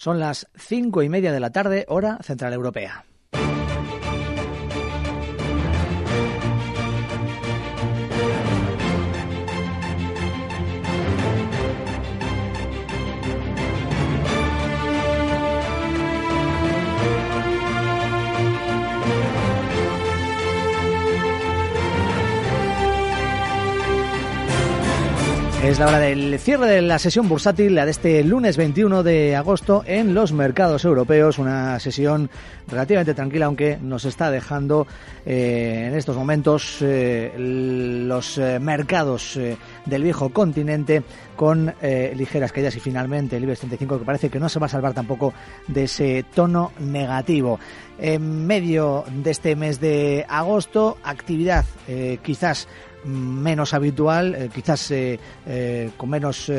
Son las cinco y media de la tarde, hora central europea. Es la hora del cierre de la sesión bursátil, la de este lunes 21 de agosto en los mercados europeos. Una sesión relativamente tranquila, aunque nos está dejando eh, en estos momentos eh, los eh, mercados del viejo continente con ligeras caídas y finalmente el IBEX 35 que parece que no se va a salvar tampoco de ese tono negativo. En medio de este mes de agosto, actividad quizás menos habitual, eh, quizás eh, eh, con menos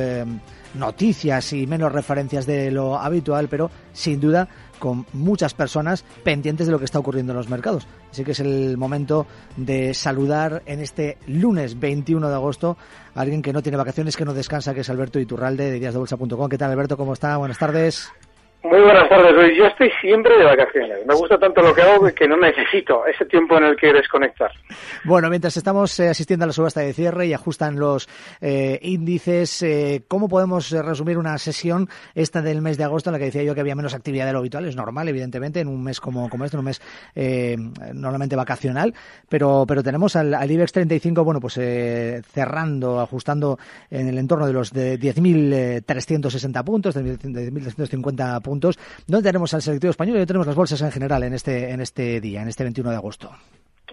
noticias y menos referencias de lo habitual, pero sin duda con muchas personas pendientes de lo que está ocurriendo en los mercados. Así que es el momento de saludar en este lunes 21 de agosto a alguien que no tiene vacaciones, que no descansa, que es Alberto Iturralde de díasdebolsa.com. ¿Qué tal, Alberto? ¿Cómo está? Buenas tardes. Muy buenas tardes, Luis. Yo estoy siempre de vacaciones. Me gusta tanto lo que hago que no necesito ese tiempo en el que desconectar. Bueno, mientras estamos eh, asistiendo a la subasta de cierre y ajustan los eh, índices, eh, ¿cómo podemos resumir una sesión esta del mes de agosto en la que decía yo que había menos actividad de lo habitual? Es normal, evidentemente, en un mes como, como este, en un mes normalmente vacacional, pero, pero tenemos al, IBEX 35, bueno, pues cerrando, ajustando en el entorno de los de 10.360 puntos, de 10.350 puntos puntos. ¿Dónde tenemos al selectivo español y dónde tenemos las bolsas en general en este, en este día, en este 21 de agosto?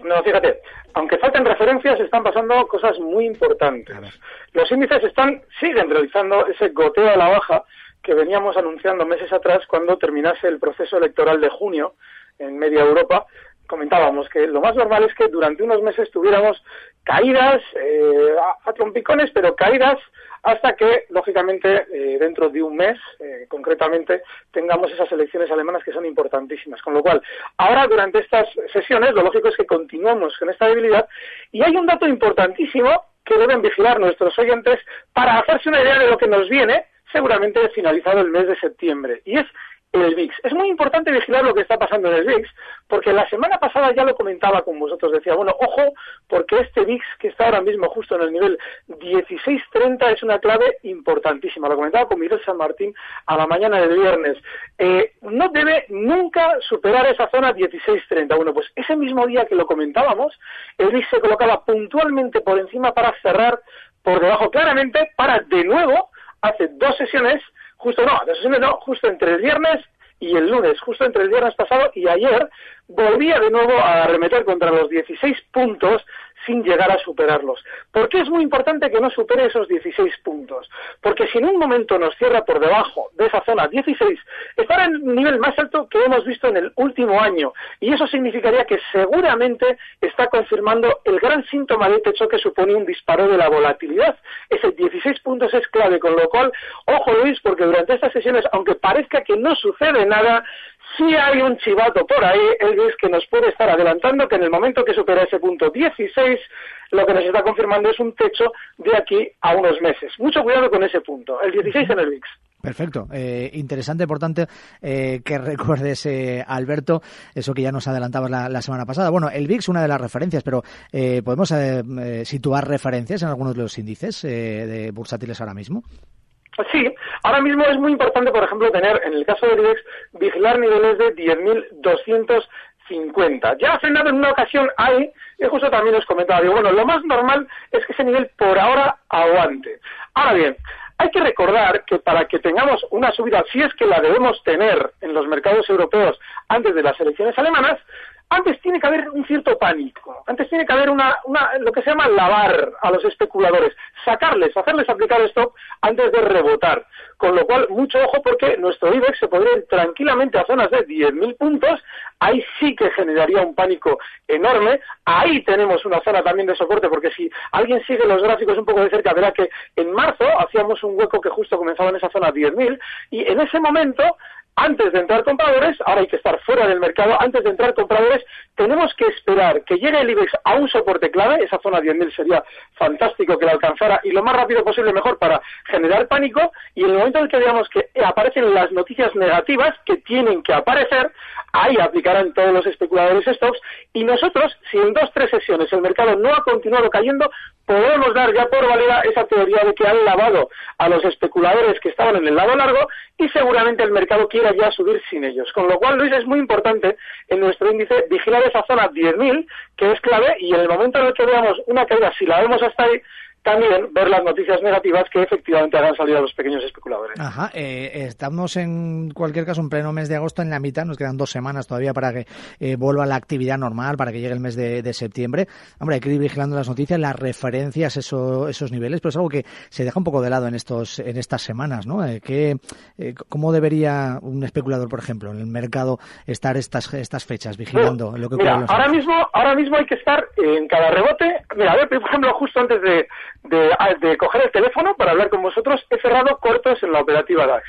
No, fíjate, aunque falten referencias, están pasando cosas muy importantes. Los índices están siguen realizando ese goteo a la baja que veníamos anunciando meses atrás cuando terminase el proceso electoral de junio en media Europa. Comentábamos que lo más normal es que durante unos meses tuviéramos caídas eh, a, trompicones, pero caídas hasta que, lógicamente, eh, dentro de un mes, eh, concretamente, tengamos esas elecciones alemanas que son importantísimas. Con lo cual, ahora, durante estas sesiones, lo lógico es que continuemos con esta debilidad. Y hay un dato importantísimo que deben vigilar nuestros oyentes para hacerse una idea de lo que nos viene, seguramente finalizado el mes de septiembre. Y es el VIX. Es muy importante vigilar lo que está pasando en el VIX, porque la semana pasada ya lo comentaba con vosotros, decía, bueno, ojo, porque este VIX que está ahora mismo justo en el nivel 16.30 es una clave importantísima. Lo comentaba con Miguel San Martín a la mañana del viernes. Eh, no debe nunca superar esa zona 16.30. Bueno, pues ese mismo día que lo comentábamos, el VIX se colocaba puntualmente por encima para cerrar por debajo claramente, para de nuevo, hace dos sesiones, justo no, no, justo entre el viernes y el lunes, justo entre el viernes pasado y ayer, volvía de nuevo a arremeter contra los 16 puntos sin llegar a superarlos. ¿Por qué es muy importante que no supere esos 16 puntos? Porque si en un momento nos cierra por debajo de esa zona 16, estará en el nivel más alto que hemos visto en el último año. Y eso significaría que seguramente está confirmando el gran síntoma de techo que supone un disparo de la volatilidad. Ese 16 puntos es clave, con lo cual, ojo Luis, porque durante estas sesiones, aunque parezca que no sucede nada, si hay un chivato por ahí, Elvis, que nos puede estar adelantando que en el momento que supera ese punto 16, lo que nos está confirmando es un techo de aquí a unos meses. Mucho cuidado con ese punto, el 16 en el VIX. Perfecto. Eh, interesante, por tanto, eh, que recuerdes, eh, Alberto, eso que ya nos adelantabas la, semana pasada. Bueno, el VIX, una de las referencias, pero eh, ¿podemos situar referencias en algunos de los índices de bursátiles ahora mismo? Sí, ahora mismo es muy importante, por ejemplo, tener, en el caso del IBEX, vigilar niveles de 10.250. Ya ha frenado en una ocasión ahí, y justo también os comentaba, digo, bueno, lo más normal es que ese nivel por ahora aguante. Ahora bien, hay que recordar que para que tengamos una subida, si es que la debemos tener en los mercados europeos antes de las elecciones alemanas, antes tiene que haber un cierto pánico, antes tiene que haber una, una, lo que se llama lavar a los especuladores, sacarles, hacerles aplicar stop antes de rebotar. Con lo cual, mucho ojo porque nuestro IBEX se podría ir tranquilamente a zonas de 10.000 puntos, ahí sí que generaría un pánico enorme, ahí tenemos una zona también de soporte porque si alguien sigue los gráficos un poco de cerca verá que en marzo hacíamos un hueco que justo comenzaba en esa zona 10.000 y en ese momento antes de entrar compradores, ahora hay que estar fuera del mercado, antes de entrar compradores, tenemos que esperar que llegue el IBEX a un soporte clave, esa zona 10.000 sería fantástico que la alcanzara y lo más rápido posible mejor para generar pánico. Y en el en el que veamos que aparecen las noticias negativas que tienen que aparecer, ahí aplicarán todos los especuladores stocks y nosotros, si en dos, tres sesiones el mercado no ha continuado cayendo, podemos dar ya por válida esa teoría de que han lavado a los especuladores que estaban en el lado largo y seguramente el mercado quiera ya subir sin ellos. Con lo cual, Luis, es muy importante en nuestro índice vigilar esa zona 10.000, que es clave, y en el momento en el que veamos una caída, si la vemos hasta ahí, también ver las noticias negativas que efectivamente hagan salir a los pequeños especuladores. Ajá, eh, estamos en cualquier caso en pleno mes de agosto en la mitad, nos quedan dos semanas todavía para que eh, vuelva la actividad normal, para que llegue el mes de, septiembre. Hombre, hay que ir vigilando las noticias, las referencias, eso, esos niveles, pero es algo que se deja un poco de lado en estos en estas semanas, ¿no? Eh, eh ¿Cómo debería un especulador, por ejemplo, en el mercado estar estas estas fechas vigilando lo que mira, ahora mismo ahora mismo hay que estar en cada rebote. Mira, a ver, por ejemplo, justo antes de de, coger el teléfono para hablar con vosotros, he cerrado cortos en la operativa DAX.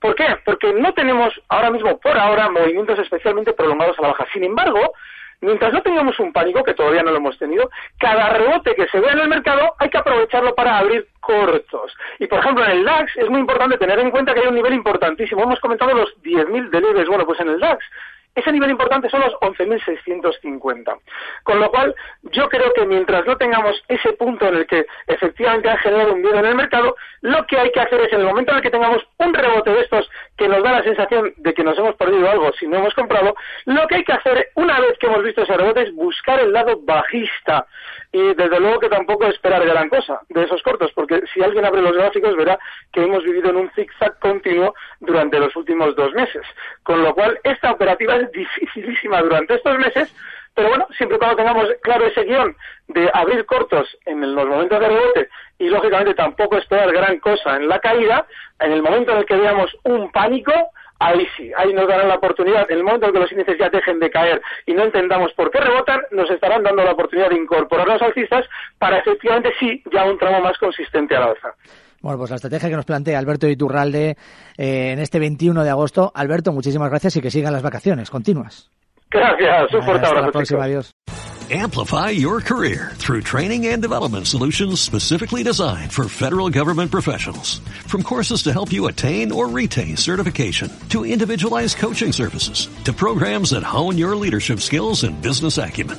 ¿Por qué? Porque no tenemos ahora mismo, por ahora, movimientos especialmente prolongados a la baja. Sin embargo, mientras no tengamos un pánico, que todavía no lo hemos tenido, cada rebote que se vea en el mercado hay que aprovecharlo para abrir cortos. Y por ejemplo, en el DAX es muy importante tener en cuenta que hay un nivel importantísimo. Hemos comentado los 10.000 delibes. Bueno, pues en el DAX ese nivel importante son los 11.650. Con lo cual, yo creo que mientras no tengamos ese punto en el que efectivamente ha generado un miedo en el mercado, lo que hay que hacer es en el momento en el que tengamos un rebote de estos que nos da la sensación de que nos hemos perdido algo si no hemos comprado, lo que hay que hacer una vez que hemos visto ese rebote es buscar el lado bajista y desde luego que tampoco esperar gran cosa de esos cortos, porque si alguien abre los gráficos verá que hemos vivido en un zigzag continuo durante los últimos dos meses. Con lo cual, esta operativa es dificilísima durante estos meses, pero bueno, siempre cuando tengamos claro ese guion de abrir cortos en los momentos de rebote y lógicamente tampoco esperar gran cosa en la caída, en el momento en el que veamos un pánico, ahí sí, ahí nos darán la oportunidad, en el momento en que los índices ya dejen de caer y no entendamos por qué rebotan, nos estarán dando la oportunidad de incorporar los alcistas para efectivamente sí, ya un tramo más consistente a la alza. Bueno, pues la estrategia que nos plantea Alberto Iturralde eh, en este 21 de agosto. Alberto, muchísimas gracias y que sigan las vacaciones continuas. Gracias, un fuerte abrazo. Hasta la próxima, adiós. Amplify your career through training and development solutions specifically designed for federal government professionals. From courses to help you attain or retain certification, to individualized coaching services, to programs that hone your leadership skills and business acumen,